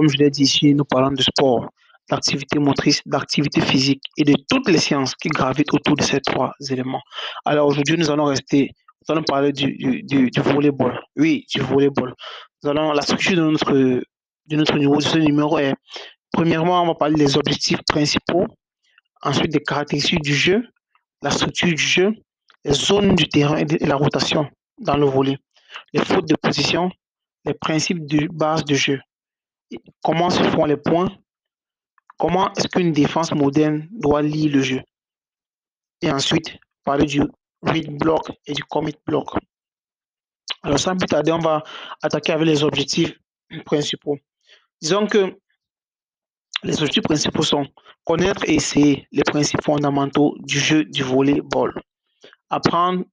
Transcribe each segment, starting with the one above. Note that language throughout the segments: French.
comme je l'ai dit ici, nous parlons de sport, d'activité motrice, d'activité physique et de toutes les sciences qui gravitent autour de ces trois éléments. Alors aujourd'hui, nous allons rester, nous allons parler du, du, du, volleyball. Oui, du volleyball. Nous allons, la structure de notre, de notre niveau, numéro est, premièrement, on va parler des objectifs principaux, ensuite des caractéristiques du jeu, la structure du jeu, les zones du terrain et la rotation dans le volet, les fautes de position, les principes de base de jeu, comment se font les points, comment est-ce qu'une défense moderne doit lire le jeu? Et ensuite, parler du read block et du commit block. Alors, sans plus tarder, on va attaquer avec les objectifs principaux. Disons que les objectifs principaux sont connaître et essayer les principes fondamentaux du jeu du volleyball. Apprendre,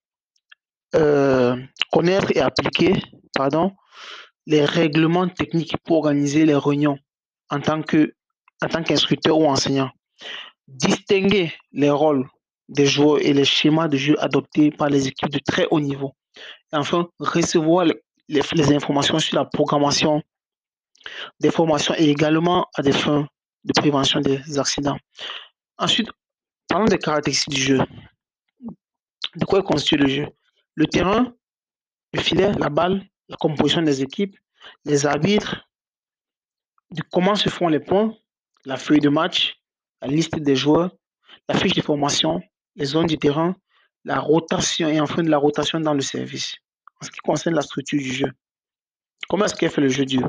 euh, connaître et appliquer pardon, les règlements techniques pour organiser les réunions en tant que en qu'instructeur ou enseignant. Distinguer les rôles des joueurs et les schémas de jeu adoptés par les équipes de très haut niveau. Enfin, recevoir les, les informations sur la programmation des formations et également à des fins de prévention des accidents. Ensuite, parlons des caractéristiques du jeu. De quoi est constitué le jeu? Le terrain, le filet, la balle, la composition des équipes, les arbitres, de comment se font les points, la feuille de match, la liste des joueurs, la fiche de formation, les zones du terrain, la rotation et enfin de la rotation dans le service. En ce qui concerne la structure du jeu. Comment est-ce qu'est fait le jeu du,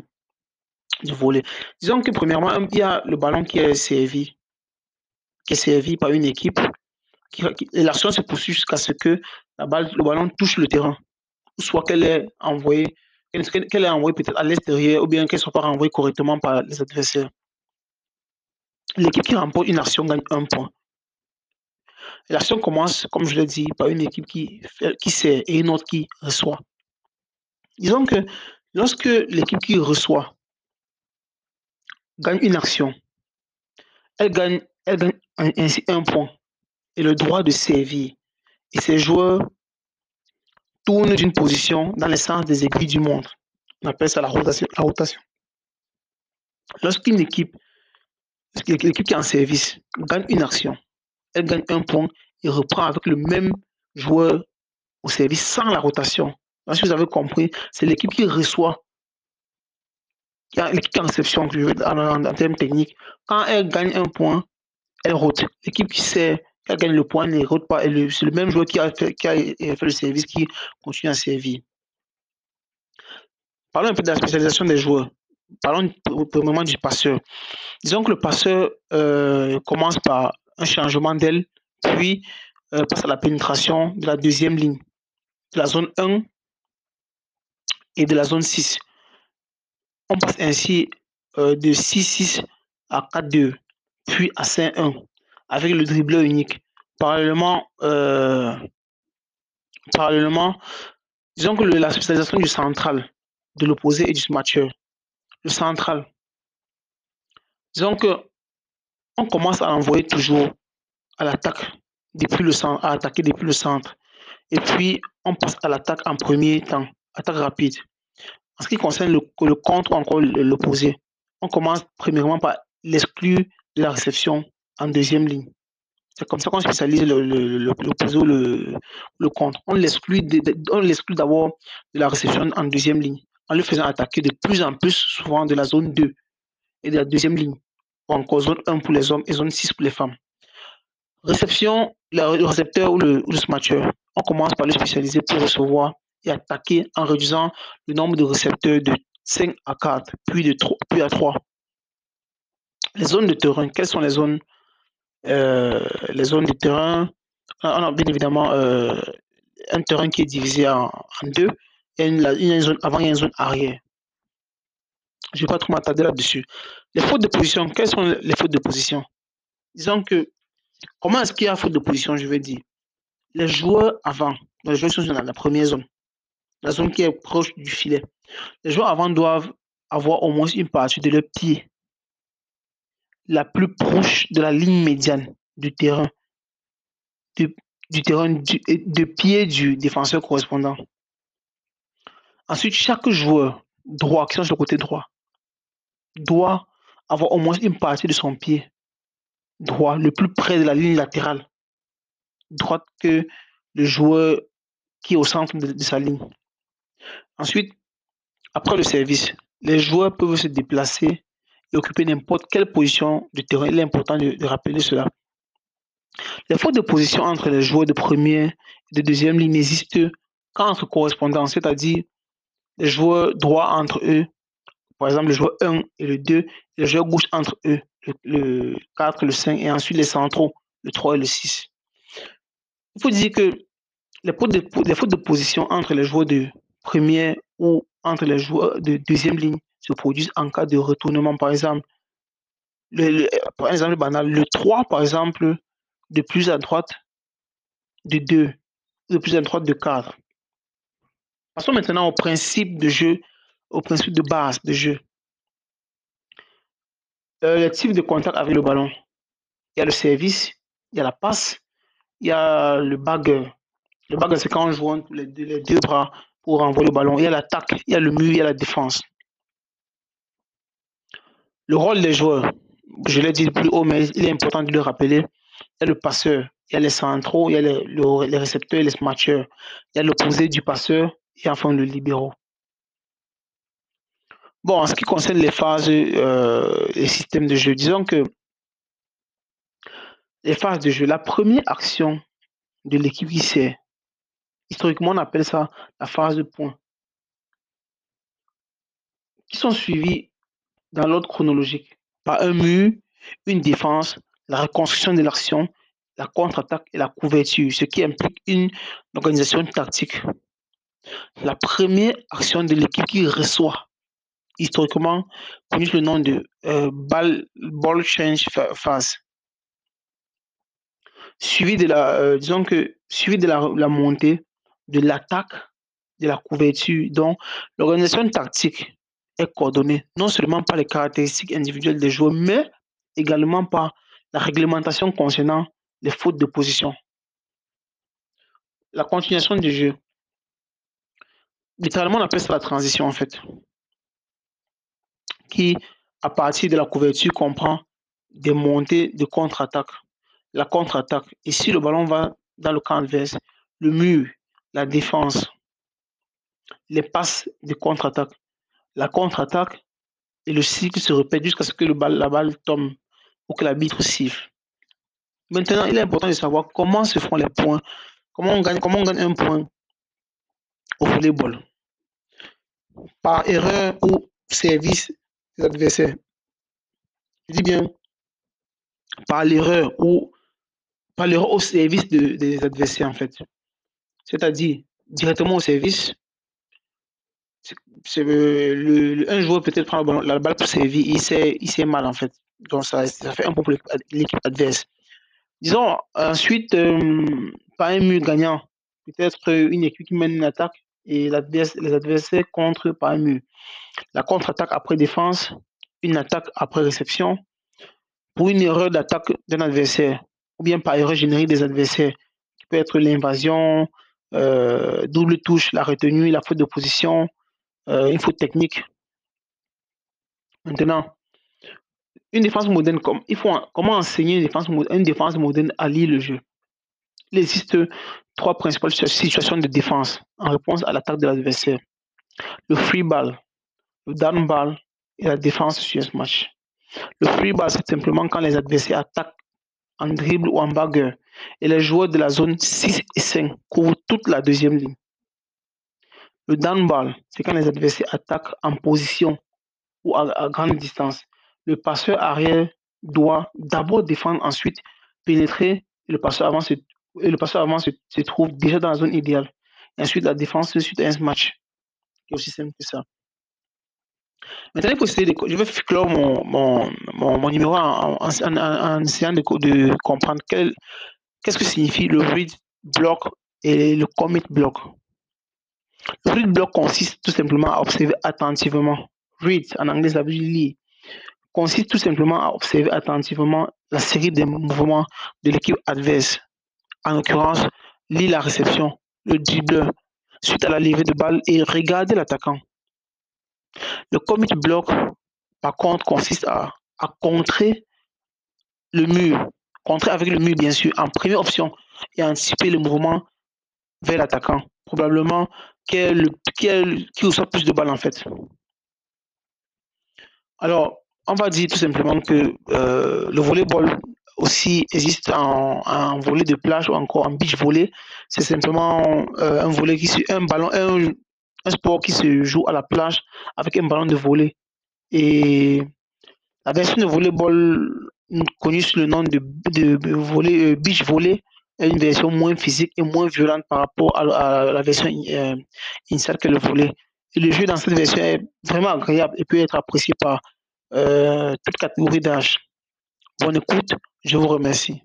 volet Disons que premièrement, il y a le ballon qui est servi, qui est servi par une équipe. Qui, et l'action se poursuit jusqu'à ce que la balle, le ballon touche le terrain soit qu'elle est envoyée, qu'elle est envoyée peut-être à l'extérieur, ou bien qu'elle ne soit pas renvoyée correctement par les adversaires. L'équipe qui remporte une action gagne un point. L'action commence, comme je l'ai dit, par une équipe qui, qui sert et une autre qui reçoit. Disons que lorsque l'équipe qui reçoit gagne une action, elle gagne, elle gagne ainsi un point et le droit de servir. Et ses joueurs tourne d'une position dans le sens des aiguilles du monde. On appelle ça la rotation. La rotation. Lorsqu'une équipe, l'équipe qui est en service gagne une action, elle gagne un point et reprend avec le même joueur au service sans la rotation. Si vous avez compris, c'est l'équipe qui reçoit, l'équipe qui est en réception, en, en, termes techniques. Quand elle gagne un point, elle rote. L'équipe qui sait elle gagne le point, ne pas. C'est le même joueur qui a, fait, qui a le service qui continue à servir. Parlons un peu de la spécialisation des joueurs. Parlons moment du passeur. Disons que le passeur euh, commence par un changement d'aile, puis euh, passe à la pénétration de la deuxième ligne, de la zone 1 et de la zone 6. On passe ainsi euh, de 6-6 à 4-2, puis à 5-1 avec le dribbleur unique. Parallèlement, euh, parallèlement, disons que la spécialisation du central, de l'opposé et du smatcher. Le central. Disons que on commence à envoyer toujours à l'attaque depuis le centre, à attaquer depuis le centre. Et puis, on passe à l'attaque en premier temps, attaque rapide. En ce qui concerne le, le contre ou encore l'opposé, on commence premièrement par l'exclure de la réception en deuxième ligne. C'est comme ça qu'on spécialise le, le, le, le, le contre. On l'exclut d'abord de la réception en deuxième ligne, en le faisant attaquer de plus en plus souvent de la zone 2 et de la deuxième ligne, ou encore zone 1 pour les hommes et zone 6 pour les femmes. Réception, le récepteur ou le, ou le smatcher, on commence par le spécialiser pour recevoir et attaquer en réduisant le nombre de récepteurs de 5 à 4, puis, de 3, puis à 3. Les zones de terrain, quelles sont les zones les zones de terrain. On a bien évidemment euh, un terrain qui est divisé en, deux. Il y, a une, zone avant et une zone arrière. Je ne vais pas trop m'attarder là-dessus. Les fautes de position, quelles sont les fautes de position? Disons que, comment est-ce qu'il y a faute de position, je vais dire? Les joueurs avant, les joueurs sont dans la première zone, la zone qui est proche du filet. Les joueurs avant doivent avoir au moins une partie de leur pied la plus proche de la ligne médiane du terrain, du, terrain de pied du défenseur correspondant. Ensuite, chaque joueur droit qui sont sur le côté droit doit avoir au moins une partie de son pied droit le plus près de la ligne latérale droite que le joueur qui est au centre de, sa ligne. Ensuite, après le service, les joueurs peuvent se déplacer occuper n'importe quelle position du terrain. Il est important de, rappeler cela. Les fautes de position entre les joueurs de première et de deuxième ligne n'existent qu'entre correspondants, c'est-à-dire les joueurs droits entre eux, par exemple le joueur 1 et le 2, les joueurs gauche entre eux, le, 4, le 5, et ensuite les centraux, le 3 et le 6. Il faut dire que les fautes de position entre les joueurs de première ou entre les joueurs de deuxième ligne se produisent en cas de retournement. Par exemple, le, par exemple banal, le 3, par exemple, de plus à droite de 2, de plus à droite de 4. Passons maintenant au principe de jeu, au principe de base de jeu. Euh, le type de contact avec le ballon. Il y a le service, il y a la passe, il y a le bague. Le bague, c'est quand on joue les deux, les deux bras pour envoyer le ballon. Il y a l'attaque, il y a le mur, il y a la défense. Le rôle des joueurs, je l'ai dit plus haut, mais il est important de le rappeler. Il y a le passeur, il y a les centraux, il y a les, les récepteurs, les smatchers, il y a l'opposé du passeur et enfin le libéraux. Bon, en ce qui concerne les phases euh, et systèmes de jeu, disons que les phases de jeu, la première action de l'équipe qui sait, historiquement on appelle ça la phase de point, qui sont suivies dans l'ordre chronologique par un mur, une défense, la reconstruction de l'action, la contre-attaque et la couverture, ce qui implique une organisation tactique. La première action de l'équipe qui reçoit, historiquement connu sous le nom de euh, ball, ball change phase, suivi de la, euh, disons que, suivi de la montée, de l'attaque, de la couverture. Donc, l'organisation tactique est coordonnée non seulement par les caractéristiques individuelles des joueurs, mais également par la réglementation concernant les fautes de position. La continuation du jeu. Littéralement, on appelle ça la transition en fait, qui, à partir de la couverture, comprend des montées de contre-attaque. La contre-attaque, si le ballon va dans le camp adverse, le mur, la défense, les passes de contre-attaque, la contre-attaque et le cycle se répète jusqu'à ce que la balle tombe ou que l'arbitre siffle. Maintenant, il est important de savoir comment se font les points, comment on gagne, comment on gagne un point au volleyball. Par erreur ou service des adversaires. Je dis bien par l'erreur ou par l'erreur au service des adversaires en fait. C'est-à-dire directement au service c'est le, un joueur peut-être prendre la balle pour servir, il sait, il sait mal en fait. Donc ça, ça fait un peu pour l'équipe adverse. Disons ensuite, euh, pas un mur gagnant, peut-être une équipe qui mène une attaque et les adversaires contre par un mur. La contre-attaque après défense, une attaque après réception, pour une erreur d'attaque d'un adversaire, ou bien par erreur générique des adversaires, qui peut être l'invasion, euh, double touche, la retenue, la faute de position, euh, une faute technique. Maintenant, une défense moderne, il faut, comment enseigner une défense, moderne à lire le jeu? Il existe trois principales situations de défense en réponse à l'attaque de l'adversaire. Le free ball, le down ball et la défense sur ce match. Le free ball, c'est simplement quand les adversaires attaquent en dribble ou en bagarre et les joueurs de la zone 6 et 5 couvrent toute la deuxième ligne. Le down ball, c'est quand les adversaires attaquent en position ou à, grande distance. Le passeur arrière doit d'abord défendre, ensuite pénétrer et le passeur avant se, et le passeur avant se, trouve déjà dans la zone idéale. Ensuite, la défense suite à un match. C'est aussi simple que ça. Maintenant, je vais clore mon, mon, mon, numéro en, essayant de, de comprendre qu'est-ce que signifie le read block et le commit block. Read block consiste tout simplement à observer attentivement. Read, en anglais, ça veut dire lire. Consiste tout simplement à observer attentivement la série des mouvements de l'équipe adverse. En l'occurrence, lire la réception, le dribble, suite à la levée de balle et regarder l'attaquant. Le commit block par contre, consiste à, à contrer le mur, contrer avec le mur, bien sûr, en première option, et anticiper le mouvement vers l'attaquant. Probablement qui, qui reçoit plus de balles, en fait. Alors, on va dire tout simplement que euh, le volleyball aussi existe en, volet de plage ou encore en beach volley. C'est simplement euh, un volet qui un ballon, un, sport qui se joue à la plage avec un ballon de volley. Et la version de volleyball connue sous le nom de, de, volley, euh, beach volley est une version moins physique et moins violente par rapport à, la version euh, que le volley. Et le jeu dans cette version est vraiment agréable et peut être apprécié par euh, toute catégorie d'âge. Bonne écoute, je vous remercie.